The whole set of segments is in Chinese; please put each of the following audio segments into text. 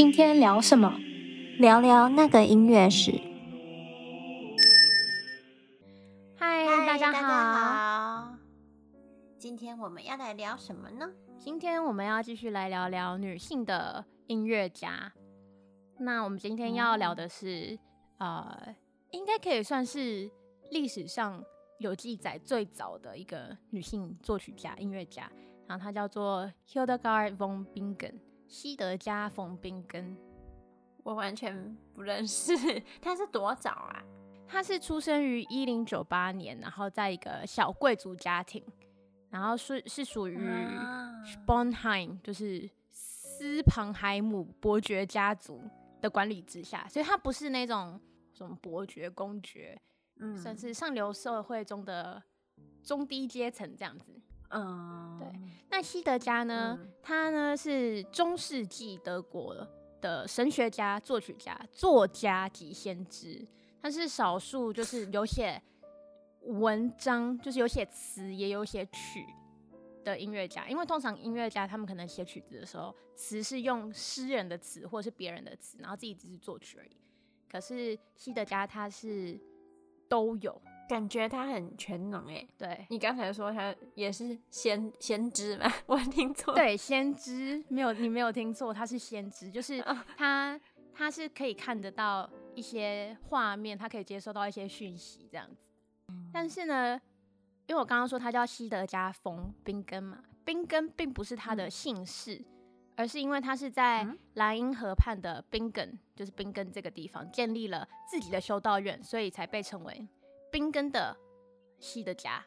今天聊什么？聊聊那个音乐史。嗨，大家好。大家好。今天我们要来聊什么呢？今天我们要继续来聊聊女性的音乐家。那我们今天要聊的是，嗯、呃，应该可以算是历史上有记载最早的一个女性作曲家、音乐家。然后她叫做 Hildegard von Bingen，西德加·冯宾根。我完全不认识。他是多早啊？他是出生于一零九八年，然后在一个小贵族家庭，然后是是属于 Sponheim，就是斯庞海姆伯爵家族的管理之下，所以他不是那种什么伯爵、公爵，嗯，算是上流社会中的中低阶层这样子。嗯，对。那西德加呢？嗯、他呢是中世纪德国的神学家、作曲家、作家及先知。他是少数就是有写文章，就是有写词也有写曲的音乐家。因为通常音乐家他们可能写曲子的时候，词是用诗人的词或者是别人的词，然后自己只是作曲而已。可是西德加他是都有。感觉他很全能哎，对，你刚才说他也是先先知吗？我听错。对，先知没有，你没有听错，他是先知，就是他他是可以看得到一些画面，他可以接收到一些讯息这样子。但是呢，因为我刚刚说他叫西德加·冯冰根嘛，冰根并不是他的姓氏，而是因为他是在莱茵河畔的宾根，就是宾根这个地方建立了自己的修道院，所以才被称为。宾根的西的家，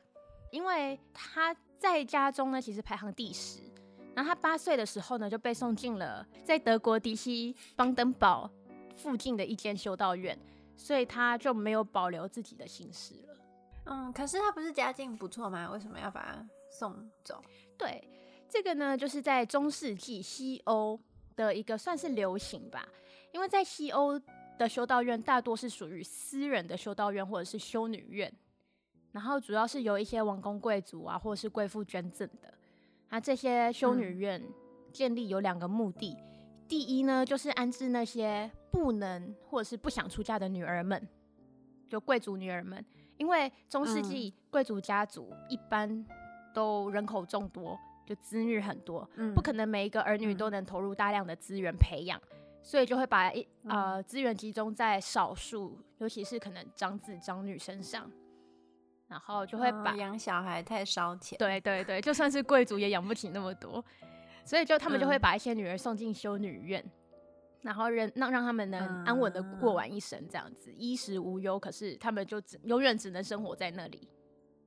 因为他在家中呢，其实排行第十。然后他八岁的时候呢，就被送进了在德国迪西邦登堡附近的一间修道院，所以他就没有保留自己的姓氏了。嗯，可是他不是家境不错吗？为什么要把他送走？对，这个呢，就是在中世纪西欧的一个算是流行吧，因为在西欧。的修道院大多是属于私人的修道院或者是修女院，然后主要是由一些王公贵族啊或者是贵妇捐赠的。那这些修女院建立有两个目的，嗯、第一呢就是安置那些不能或者是不想出嫁的女儿们，就贵族女儿们，因为中世纪贵族家族一般都人口众多，就子女很多，嗯、不可能每一个儿女都能投入大量的资源培养。所以就会把一呃资源集中在少数，尤其是可能长子长女身上，然后就会把养、哦、小孩太烧钱。对对对，就算是贵族也养不起那么多，所以就他们就会把一些女儿送进修女院，嗯、然后让让让他们能安稳的过完一生，这样子、嗯、衣食无忧。可是他们就只永远只能生活在那里，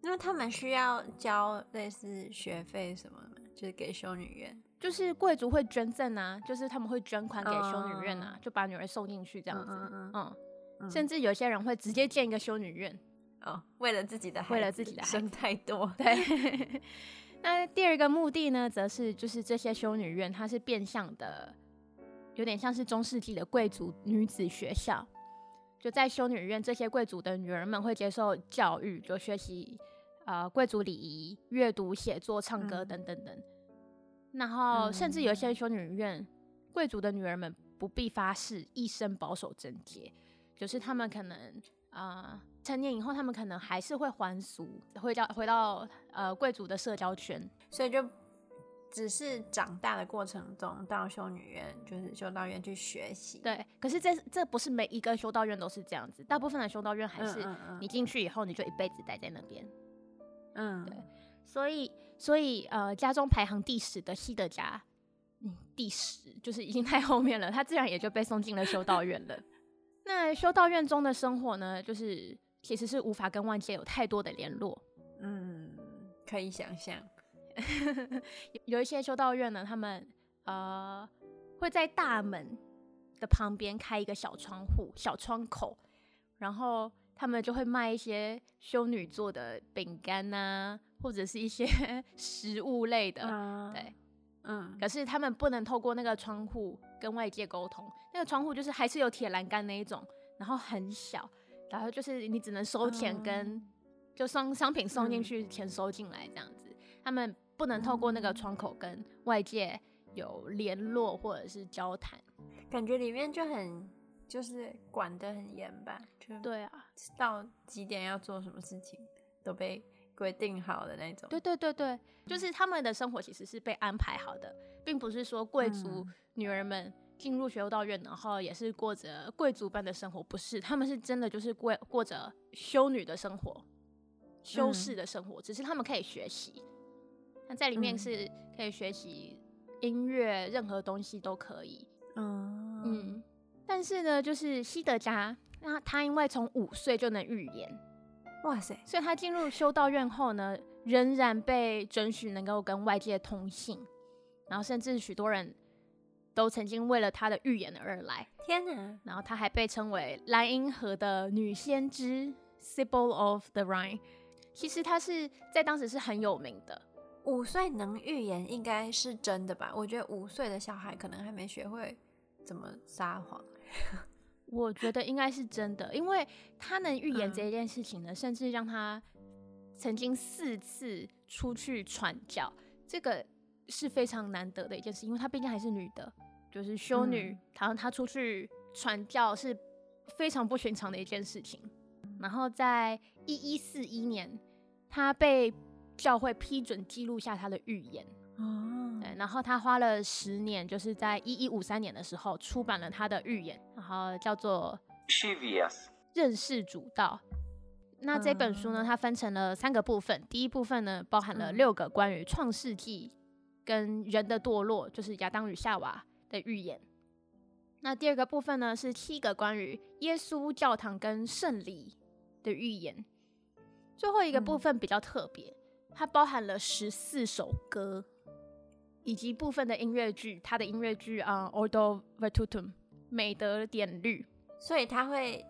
因为他们需要交类似学费什么的，就是给修女院。就是贵族会捐赠啊，就是他们会捐款给修女院啊，uh, 就把女儿送进去这样子。Uh, uh, uh, 嗯，嗯甚至有些人会直接建一个修女院，哦，uh, 为了自己的孩子，为了自己的生太多。对。那第二个目的呢，则是就是这些修女院，它是变相的，有点像是中世纪的贵族女子学校。就在修女院，这些贵族的女儿们会接受教育，就学习呃贵族礼仪、阅读、写作、唱歌等等等。嗯然后，甚至有些修女院，贵族的女儿们不必发誓一生保守贞洁，就是他们可能啊、呃、成年以后，他们可能还是会还俗，回到回到呃贵族的社交圈，所以就只是长大的过程中到修女院，就是修道院去学习。对，可是这这不是每一个修道院都是这样子，大部分的修道院还是你进去以后，你就一辈子待在那边。嗯，对。所以，所以，呃，家中排行第十的西德家，嗯，第十就是已经太后面了，他自然也就被送进了修道院了。那修道院中的生活呢，就是其实是无法跟外界有太多的联络。嗯，可以想象，有一些修道院呢，他们呃会在大门的旁边开一个小窗户、小窗口，然后他们就会卖一些修女做的饼干呐。或者是一些 食物类的，嗯、对，嗯，可是他们不能透过那个窗户跟外界沟通，那个窗户就是还是有铁栏杆那一种，然后很小，然后就是你只能收钱跟、嗯、就送商品送进去，钱收进来这样子，嗯、他们不能透过那个窗口跟外界有联络或者是交谈。感觉里面就很就是管得很严吧？就对啊，到几点要做什么事情都被规定好的那种。对对对对，就是他们的生活其实是被安排好的，并不是说贵族女儿们进入修道院，然后也是过着贵族般的生活，不是，他们是真的就是过过着修女的生活。修士的生活，嗯、只是他们可以学习。那在里面是可以学习音乐，任何东西都可以。嗯嗯。但是呢，就是西德加，那他因为从五岁就能预言，哇塞！所以他进入修道院后呢，仍然被准许能够跟外界通信，然后甚至许多人都曾经为了他的预言而来。天哪！然后他还被称为莱茵河的女先知 （Sibyl of the Rhine）。其实他是在当时是很有名的。五岁能预言应该是真的吧？我觉得五岁的小孩可能还没学会怎么撒谎。我觉得应该是真的，因为他能预言这一件事情呢，嗯、甚至让他曾经四次出去传教，这个是非常难得的一件事，因为她毕竟还是女的，就是修女，然后她出去传教是非常不寻常的一件事情。然后在一一四一年，她被教会批准记录下她的预言。哦，对，然后他花了十年，就是在一一五三年的时候出版了他的预言，然后叫做 Chivius《认识主道》。那这本书呢，它分成了三个部分。第一部分呢，包含了六个关于创世纪跟人的堕落，就是亚当与夏娃的预言。那第二个部分呢，是七个关于耶稣教堂跟圣礼的预言，最后一个部分比较特别，嗯、它包含了十四首歌，以及部分的音乐剧。它的音乐剧啊，《Ordo Virtutum》美德典律，所以他会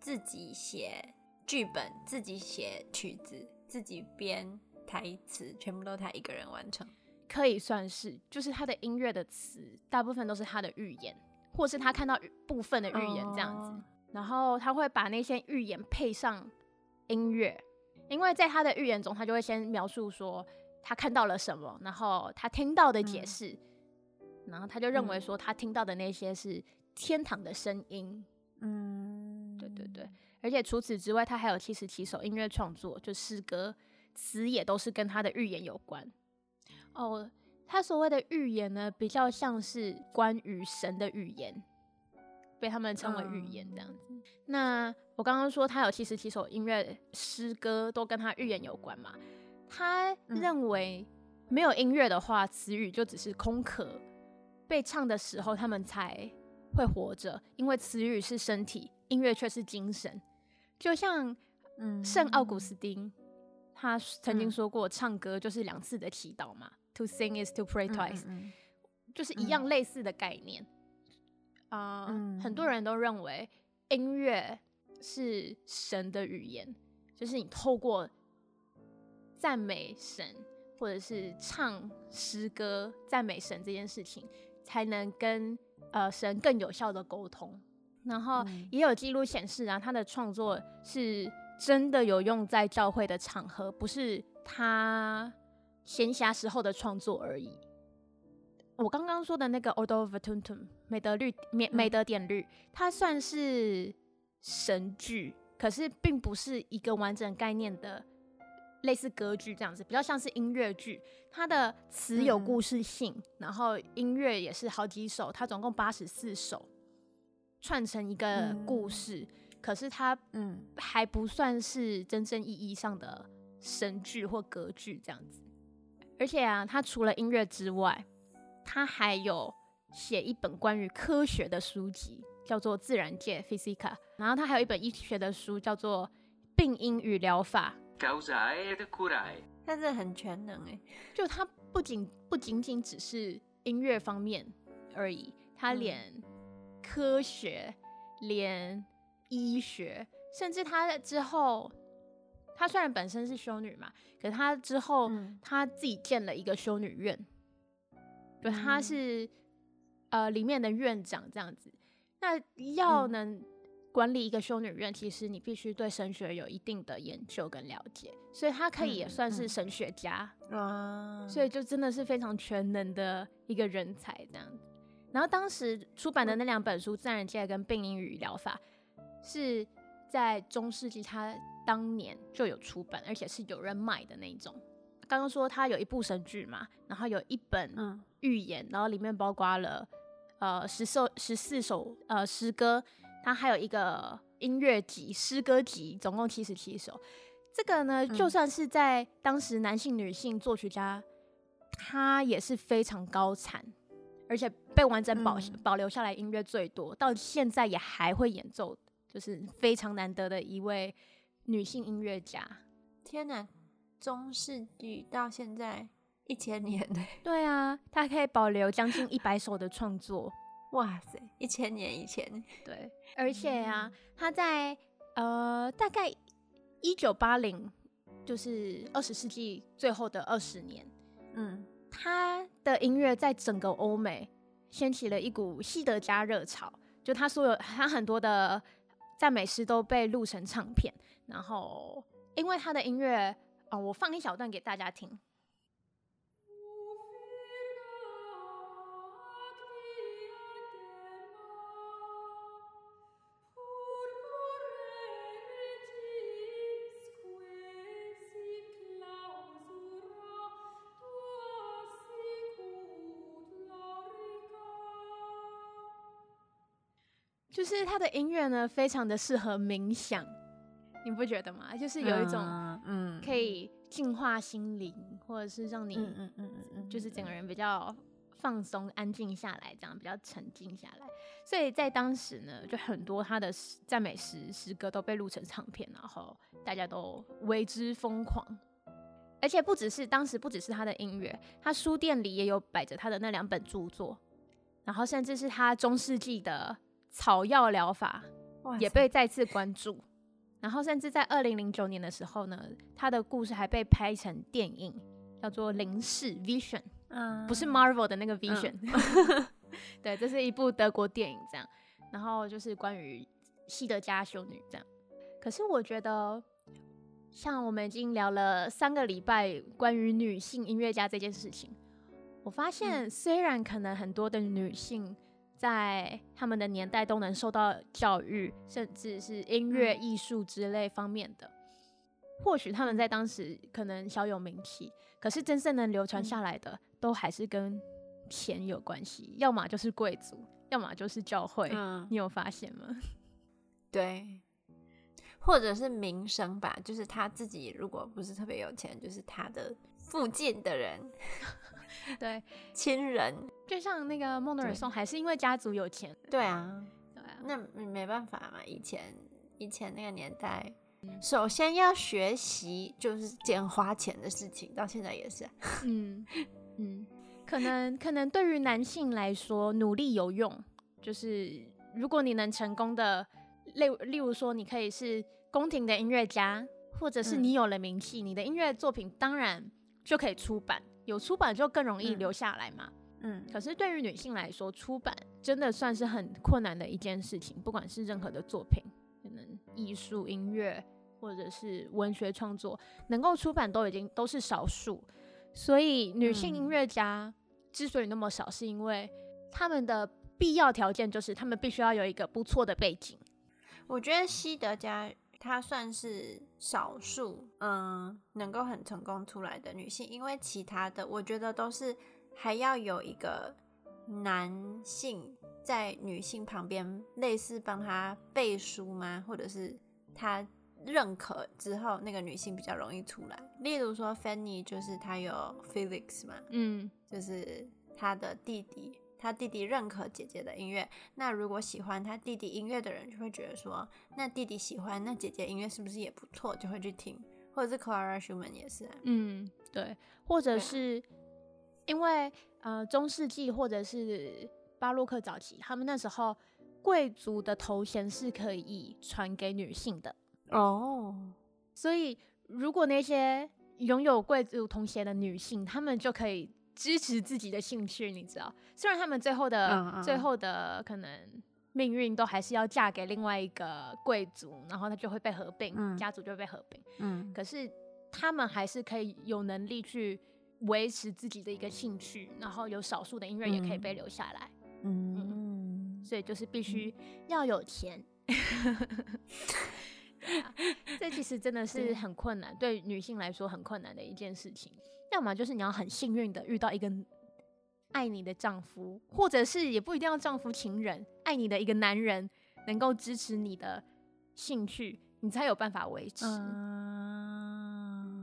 自己写剧本，自己写曲子，自己编台词，全部都他一个人完成，可以算是，就是他的音乐的词，大部分都是他的预言，或是他看到部分的预言这样子。哦。然后他会把那些预言配上音乐，因为在他的预言中，他就会先描述说他看到了什么，然后他听到的解释，嗯、然后他就认为说他听到的那些是天堂的声音。嗯，对对对。而且除此之外，他还有七十七首音乐创作，就诗歌词也都是跟他的预言有关。哦，他所谓的预言呢，比较像是关于神的预言。被他们称为预言这样子。嗯、那我刚刚说他有七十七首音乐诗歌都跟他预言有关嘛？他认为没有音乐的话，词语就只是空壳，被唱的时候他们才会活着，因为词语是身体，音乐却是精神。就像嗯，圣奥古斯丁他曾经说过，唱歌就是两次的祈祷嘛。To sing is to pray twice，嗯嗯嗯，就是一样类似的概念。啊，很多人都认为音乐是神的语言，就是你透过赞美神或者是唱诗歌赞美神这件事情，才能跟呃神更有效的沟通。然后也有记录显示啊，他的创作是真的有用在教会的场合，不是他闲暇时候的创作而已。我刚刚说的那个《Ordo Virtutum》美德律美美德典律，它算是神剧，可是并不是一个完整概念的类似歌剧这样子，比较像是音乐剧。它的词有故事性，嗯、然后音乐也是好几首，它总共八十四首串成一个故事。嗯、可是它嗯还不算是真正意义上的神剧或歌剧这样子。而且啊，它除了音乐之外，他还有写一本关于科学的书籍，叫做《自然界》（Physica）。然后他还有一本医学的书，叫做《病因与疗法》。他真的很全能哎，就他不仅不仅仅只是音乐方面而已，他连科学、嗯、连医学，甚至他之后，他虽然本身是修女嘛，可是他之后、嗯、他自己建了一个修女院。就，他是、嗯、呃里面的院长这样子。那要能管理一个修女院，嗯、其实你必须对神学有一定的研究跟了解，所以他可以也算是神学家。嗯，所以就真的是非常全能的一个人才这样子。然后当时出版的那两本书《自然界》跟《病因与疗法》，是在中世纪他当年就有出版，而且是有人买的那一种。刚刚说他有一部神剧嘛，然后有一本寓言，然后里面包括了呃十首十四首呃诗歌，它还有一个音乐集诗歌集，总共七十七首。这个呢，就算是在当时男性、女性作曲家，他也是非常高产，而且被完整保保留下来音乐最多，到现在也还会演奏，就是非常难得的一位女性音乐家。天哪！中世纪到现在一千年呢？对啊，他可以保留将近一百首的创作。哇塞，一千年以前。对，而且啊，他在呃大概一九八零，就是二十世纪最后的二十年，嗯，他的音乐在整个欧美掀起了一股西德加热潮，就他所有他很多的赞美诗都被录成唱片，然后因为他的音乐。哦，我放一小段给大家听。就是他的音乐呢，非常的适合冥想。你不觉得吗？就是有一种，嗯，可以净化心灵，嗯，或者是让你，嗯嗯嗯嗯，就是整个人比较放松、安静下来，这样比较沉静下来。所以在当时呢，就很多他的赞美诗诗歌都被录成唱片，然后大家都为之疯狂。而且不只是当时，不只是他的音乐，他书店里也有摆着他的那两本著作，然后甚至是他中世纪的草药疗法也被再次关注。然后，甚至在二零零九年的时候呢，他的故事还被拍成电影，叫做《零视 Vision》，嗯，不是 Marvel 的那个 Vision，嗯、对，这是一部德国电影，这样。然后就是关于西德加修女这样。可是我觉得，像我们已经聊了三个礼拜关于女性音乐家这件事情，我发现虽然可能很多的女性。在他们的年代都能受到教育，甚至是音乐艺术之类方面的。或许他们在当时可能小有名气，可是真正能流传下来的，都还是跟钱有关系，要么就是贵族，要么就是教会。嗯，你有发现吗？对，或者是名声吧，就是他自己如果不是特别有钱，就是他的附近的人。对，亲人就像那个孟德尔颂，还是因为家族有钱。对啊，对啊，那没办法嘛。以前以前那个年代，嗯、首先要学习就是捡花钱的事情，到现在也是、啊。嗯嗯，可能可能对于男性来说，努力有用。就是如果你能成功的，例例如说，你可以是宫廷的音乐家，或者是你有了名气，嗯、你的音乐作品当然就可以出版。有出版就更容易留下来嘛。嗯，可是对于女性来说，出版真的算是很困难的一件事情。不管是任何的作品，可能艺术、音乐或者是文学创作，能够出版都已经都是少数。所以女性音乐家之所以那么少，是因为他们的必要条件就是他们必须要有一个不错的背景。我觉得西德加。她算是少数，嗯，能够很成功出来的女性，因为其他的我觉得都是还要有一个男性在女性旁边，类似帮她背书吗？或者是她认可之后，那个女性比较容易出来。例如说，Fanny 就是她有 Felix 嘛，嗯，就是她的弟弟。他弟弟认可姐姐的音乐，那如果喜欢他弟弟音乐的人就会觉得说，那弟弟喜欢，那姐姐音乐是不是也不错？就会去听，或者是 Clara Schumann 也是啊，嗯，对，或者是因为呃中世纪或者是巴洛克早期，他们那时候贵族的头衔是可以传给女性的哦，所以如果那些拥有贵族头衔的女性，她们就可以。支持自己的兴趣，你知道，虽然他们最后的、嗯嗯、最后的可能命运都还是要嫁给另外一个贵族，然后他就会被合并，嗯、家族就会被合并。嗯，可是他们还是可以有能力去维持自己的一个兴趣，然后有少数的音乐也可以被留下来。嗯，所以就是必须要有钱。这其实真的是很困难，对女性来说很困难的一件事情。要么就是你要很幸运的遇到一个爱你的丈夫，或者是也不一定要丈夫情人，爱你的一个男人能够支持你的兴趣，你才有办法维持。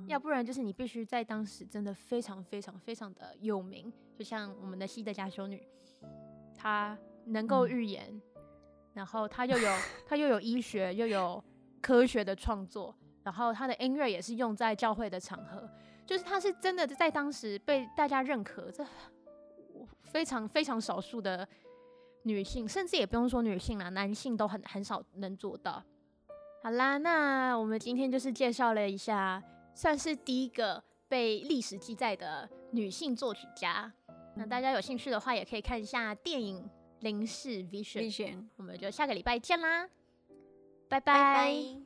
要不然就是你必须在当时真的非常非常非常的有名，就像我们的西德加修女，她能够预言，嗯、然后她又有她又有医学又有科学的创作，然后她的音乐也是用在教会的场合，就是她是真的在当时被大家认可，这 非常非常少数的女性，甚至也不用说女性啦，男性都很很少能做到。好啦，那我们今天就是介绍了一下。算是第一个被历史记载的女性作曲家。那大家有兴趣的话，也可以看一下电影《灵视 Vision》。我们就下个礼拜见啦，拜拜。